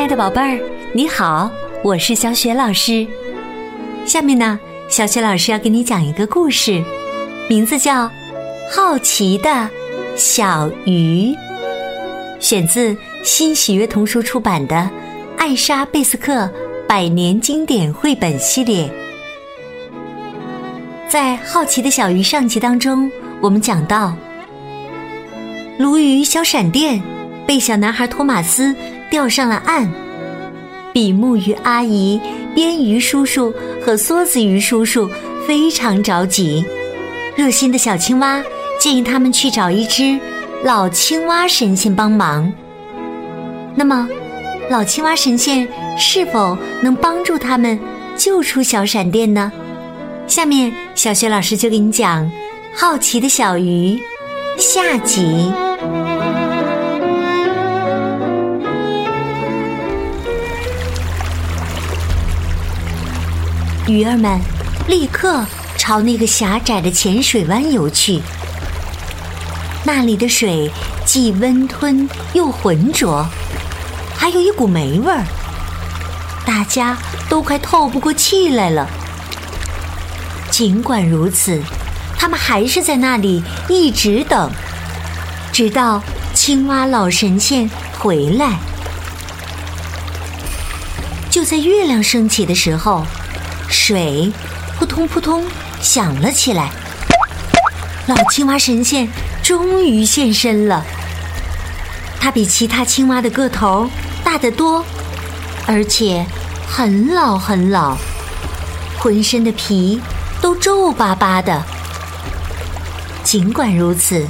亲爱的宝贝儿，你好，我是小雪老师。下面呢，小雪老师要给你讲一个故事，名字叫《好奇的小鱼》，选自新喜悦童书出版的《艾莎贝斯克百年经典绘本系列》。在《好奇的小鱼》上集当中，我们讲到，鲈鱼小闪电被小男孩托马斯。钓上了岸，比目鱼阿姨、边鱼叔叔和梭子鱼叔叔非常着急。热心的小青蛙建议他们去找一只老青蛙神仙帮忙。那么，老青蛙神仙是否能帮助他们救出小闪电呢？下面，小雪老师就给你讲《好奇的小鱼》下集。鱼儿们立刻朝那个狭窄的浅水湾游去。那里的水既温吞又浑浊，还有一股霉味儿，大家都快透不过气来了。尽管如此，他们还是在那里一直等，直到青蛙老神仙回来。就在月亮升起的时候。水扑通扑通响了起来，老青蛙神仙终于现身了。它比其他青蛙的个头大得多，而且很老很老，浑身的皮都皱巴巴的。尽管如此，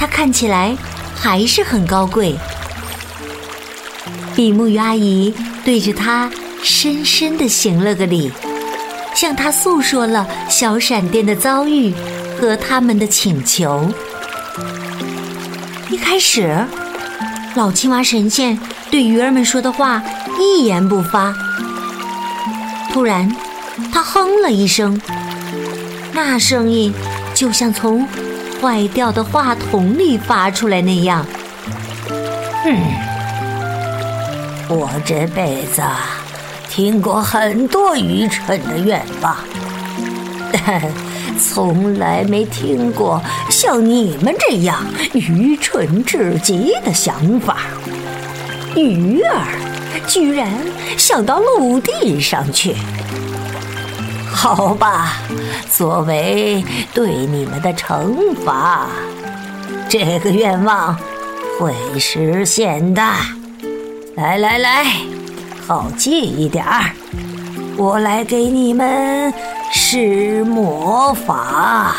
它看起来还是很高贵。比目鱼阿姨对着它深深的行了个礼。向他诉说了小闪电的遭遇和他们的请求。一开始，老青蛙神仙对鱼儿们说的话一言不发。突然，他哼了一声，那声音就像从坏掉的话筒里发出来那样。嗯，我这辈子。听过很多愚蠢的愿望，但 从来没听过像你们这样愚蠢至极的想法。鱼儿居然想到陆地上去？好吧，作为对你们的惩罚，这个愿望会实现的。来来来。好记一点儿，我来给你们施魔法。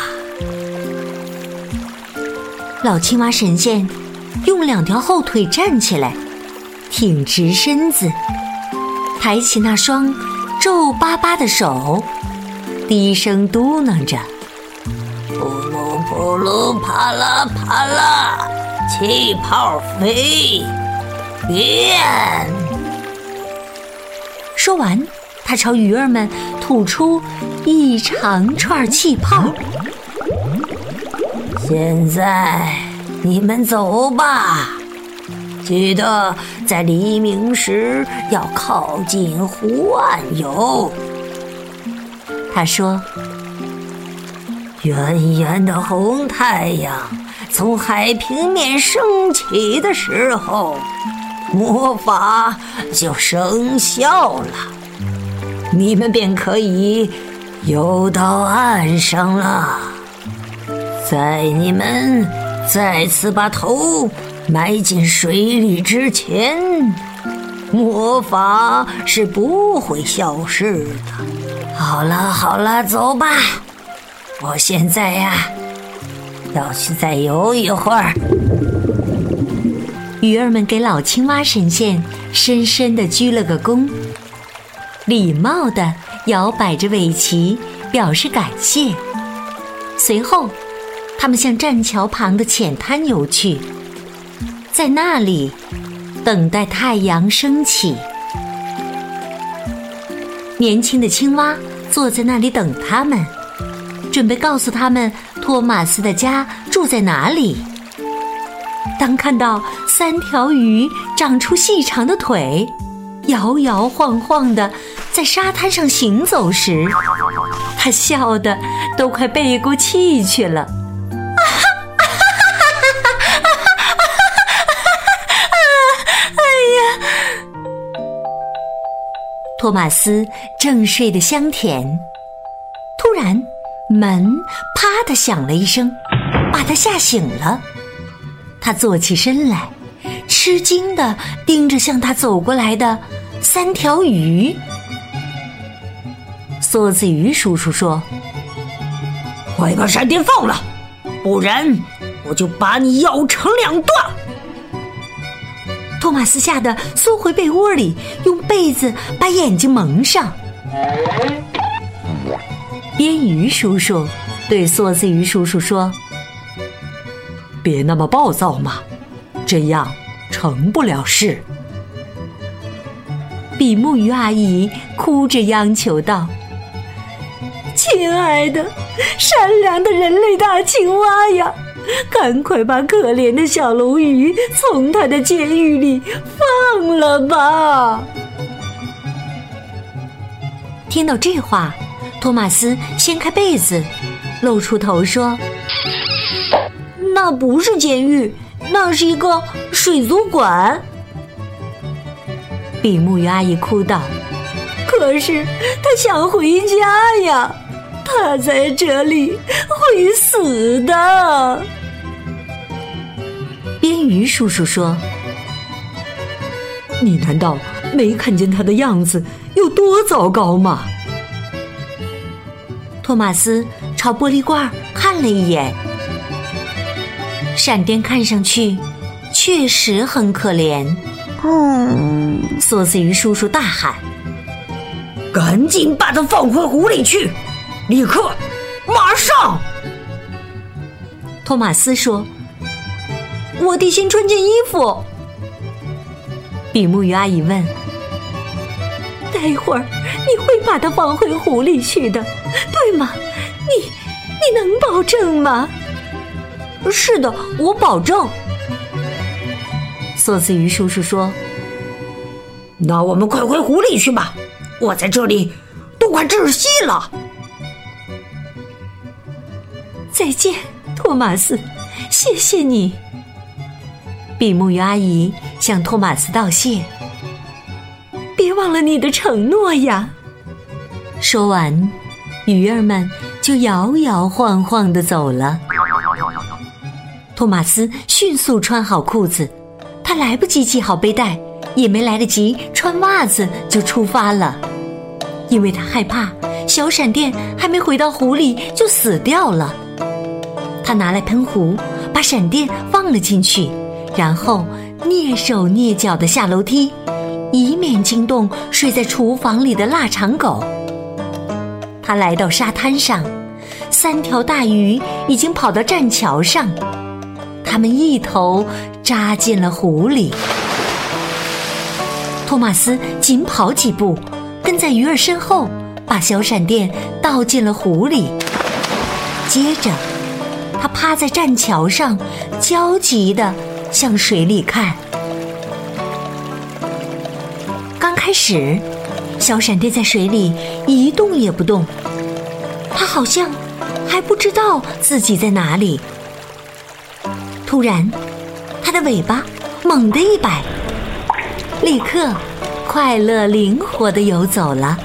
老青蛙神仙用两条后腿站起来，挺直身子，抬起那双皱巴巴的手，低声嘟囔着：“扑噜扑噜，啪啦啪啦，气泡飞变。”说完，他朝鱼儿们吐出一长串气泡。现在你们走吧，记得在黎明时要靠近湖岸游。他说：“圆圆的红太阳从海平面升起的时候。”魔法就生效了，你们便可以游到岸上了。在你们再次把头埋进水里之前，魔法是不会消失的。好了好了，走吧，我现在呀要去再游一会儿。鱼儿们给老青蛙神仙深深的鞠了个躬，礼貌的摇摆着尾鳍表示感谢。随后，他们向栈桥旁的浅滩游去，在那里等待太阳升起。年轻的青蛙坐在那里等他们，准备告诉他们托马斯的家住在哪里。当看到三条鱼长出细长的腿，摇摇晃晃的在沙滩上行走时，他笑得都快背过气去了。啊哈哈哈哈哈哎呀！托马斯正睡得香甜，突然门啪的响了一声，把他吓醒了。他坐起身来。吃惊的盯着向他走过来的三条鱼。梭子鱼叔叔说：“快把闪电放了，不然我就把你咬成两段。”托马斯吓得缩回被窝里，用被子把眼睛蒙上。边鱼叔叔对梭子鱼叔叔说：“别那么暴躁嘛，这样。”成不了事。比目鱼阿姨哭着央求道：“亲爱的，善良的人类大青蛙呀，赶快把可怜的小鲈鱼从他的监狱里放了吧！”听到这话，托马斯掀开被子，露出头说：“那不是监狱。”那是一个水族馆，比目鱼阿姨哭道：“可是他想回家呀，他在这里会死的。”边鱼叔叔说：“你难道没看见他的样子有多糟糕吗？”托马斯朝玻璃罐看了一眼。闪电看上去确实很可怜。嗯，梭子鱼叔叔大喊：“赶紧把它放回湖里去！立刻，马上！”托马斯说：“我得先穿件衣服。”比目鱼阿姨问：“待会儿你会把它放回湖里去的，对吗？你你能保证吗？”是的，我保证。梭子鱼叔叔说：“那我们快回湖里去吧，我在这里都快窒息了。”再见，托马斯，谢谢你。比目鱼阿姨向托马斯道谢：“别忘了你的承诺呀！”说完，鱼儿们就摇摇晃晃的走了。托马斯迅速穿好裤子，他来不及系好背带，也没来得及穿袜子就出发了，因为他害怕小闪电还没回到湖里就死掉了。他拿来喷壶，把闪电放了进去，然后蹑手蹑脚地下楼梯，以免惊动睡在厨房里的腊肠狗。他来到沙滩上，三条大鱼已经跑到栈桥上。他们一头扎进了湖里。托马斯紧跑几步，跟在鱼儿身后，把小闪电倒进了湖里。接着，他趴在栈桥上，焦急地向水里看。刚开始，小闪电在水里一动也不动，他好像还不知道自己在哪里。突然，它的尾巴猛地一摆，立刻快乐灵活地游走了，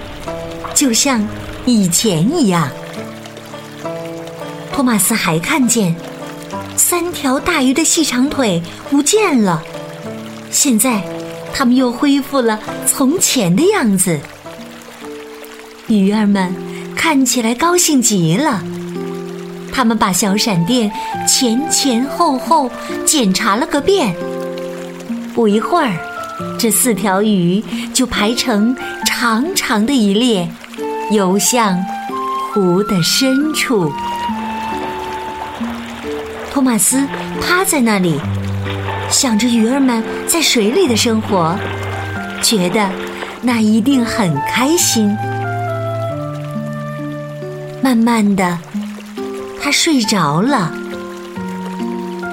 就像以前一样。托马斯还看见三条大鱼的细长腿不见了，现在它们又恢复了从前的样子。鱼儿们看起来高兴极了。他们把小闪电前前后后检查了个遍，不一会儿，这四条鱼就排成长长的一列，游向湖的深处。托马斯趴在那里，想着鱼儿们在水里的生活，觉得那一定很开心。慢慢的。他睡着了，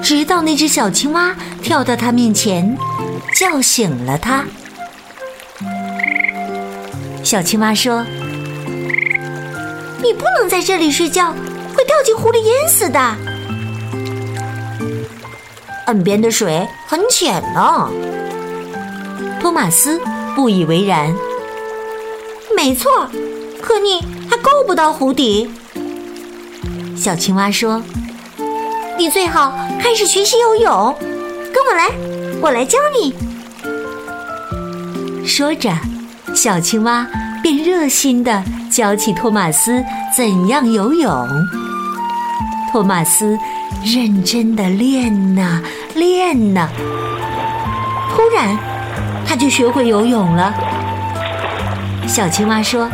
直到那只小青蛙跳到他面前，叫醒了他。小青蛙说：“你不能在这里睡觉，会掉进湖里淹死的。岸边的水很浅呢。”托马斯不以为然。没错，可你还够不到湖底。小青蛙说：“你最好开始学习游泳，跟我来，我来教你。”说着，小青蛙便热心的教起托马斯怎样游泳。托马斯认真的练呐练呐，突然他就学会游泳了。小青蛙说：“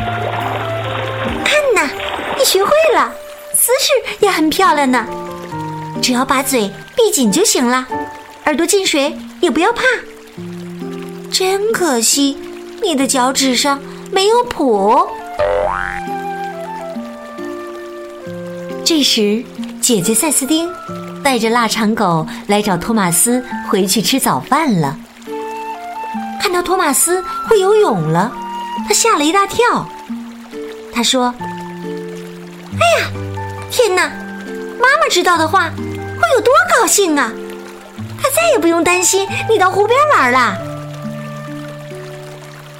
看呐，你学会了，姿势也很漂亮呢。只要把嘴闭紧就行了，耳朵进水也不要怕。真可惜，你的脚趾上没有蹼。”这时，姐姐赛斯汀带着腊肠狗来找托马斯回去吃早饭了。看到托马斯会游泳了。他吓了一大跳，他说：“哎呀，天哪！妈妈知道的话，会有多高兴啊！她再也不用担心你到湖边玩了。”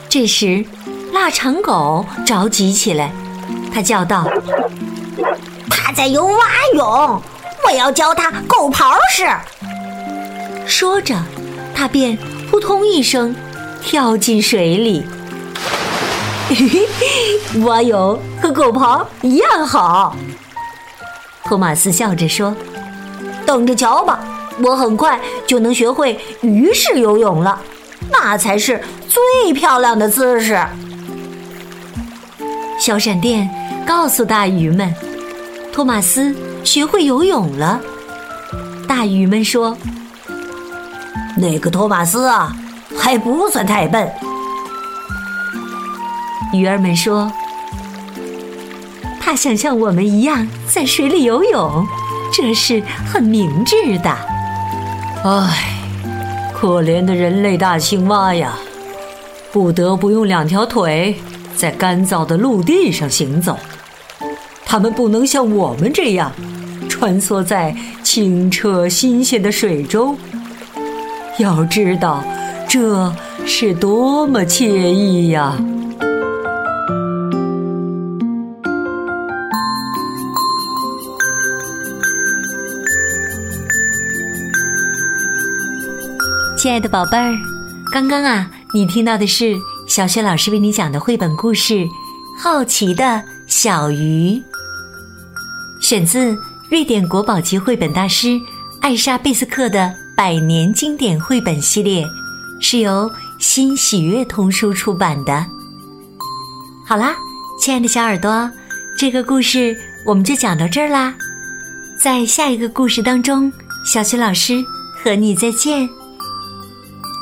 这时，腊肠狗着急起来，它叫道：“它在游蛙泳，我要教它狗刨式。”说着，它便扑通一声跳进水里。蛙泳和狗刨一样好。托马斯笑着说：“等着瞧吧，我很快就能学会鱼式游泳了，那才是最漂亮的姿势。”小闪电告诉大鱼们：“托马斯学会游泳了。”大鱼们说：“那个托马斯啊，还不算太笨。”鱼儿们说：“他想像我们一样在水里游泳，这是很明智的。”唉，可怜的人类大青蛙呀，不得不用两条腿在干燥的陆地上行走。他们不能像我们这样穿梭在清澈新鲜的水中。要知道，这是多么惬意呀！亲爱的宝贝儿，刚刚啊，你听到的是小雪老师为你讲的绘本故事《好奇的小鱼》，选自瑞典国宝级绘本大师艾莎贝斯克的百年经典绘本系列，是由新喜悦童书出版的。好啦，亲爱的小耳朵，这个故事我们就讲到这儿啦，在下一个故事当中，小雪老师和你再见。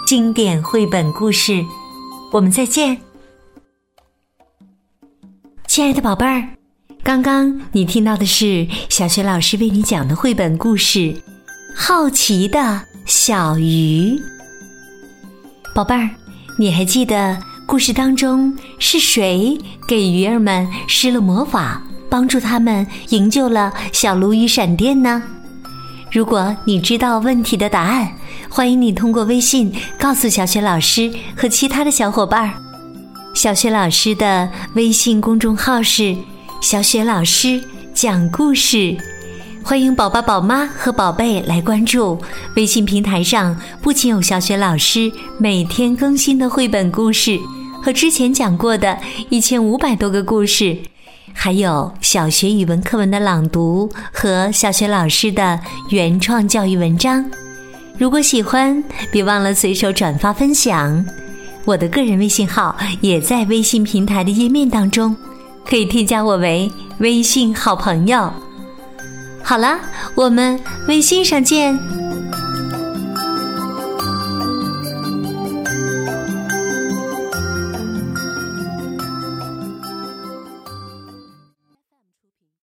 经典绘本故事，我们再见，亲爱的宝贝儿。刚刚你听到的是小学老师为你讲的绘本故事《好奇的小鱼》。宝贝儿，你还记得故事当中是谁给鱼儿们施了魔法，帮助他们营救了小鲈鱼闪电呢？如果你知道问题的答案，欢迎你通过微信告诉小雪老师和其他的小伙伴儿。小雪老师的微信公众号是“小雪老师讲故事”，欢迎宝宝、宝妈和宝贝来关注。微信平台上不仅有小雪老师每天更新的绘本故事和之前讲过的一千五百多个故事。还有小学语文课文的朗读和小学老师的原创教育文章。如果喜欢，别忘了随手转发分享。我的个人微信号也在微信平台的页面当中，可以添加我为微信好朋友。好了，我们微信上见。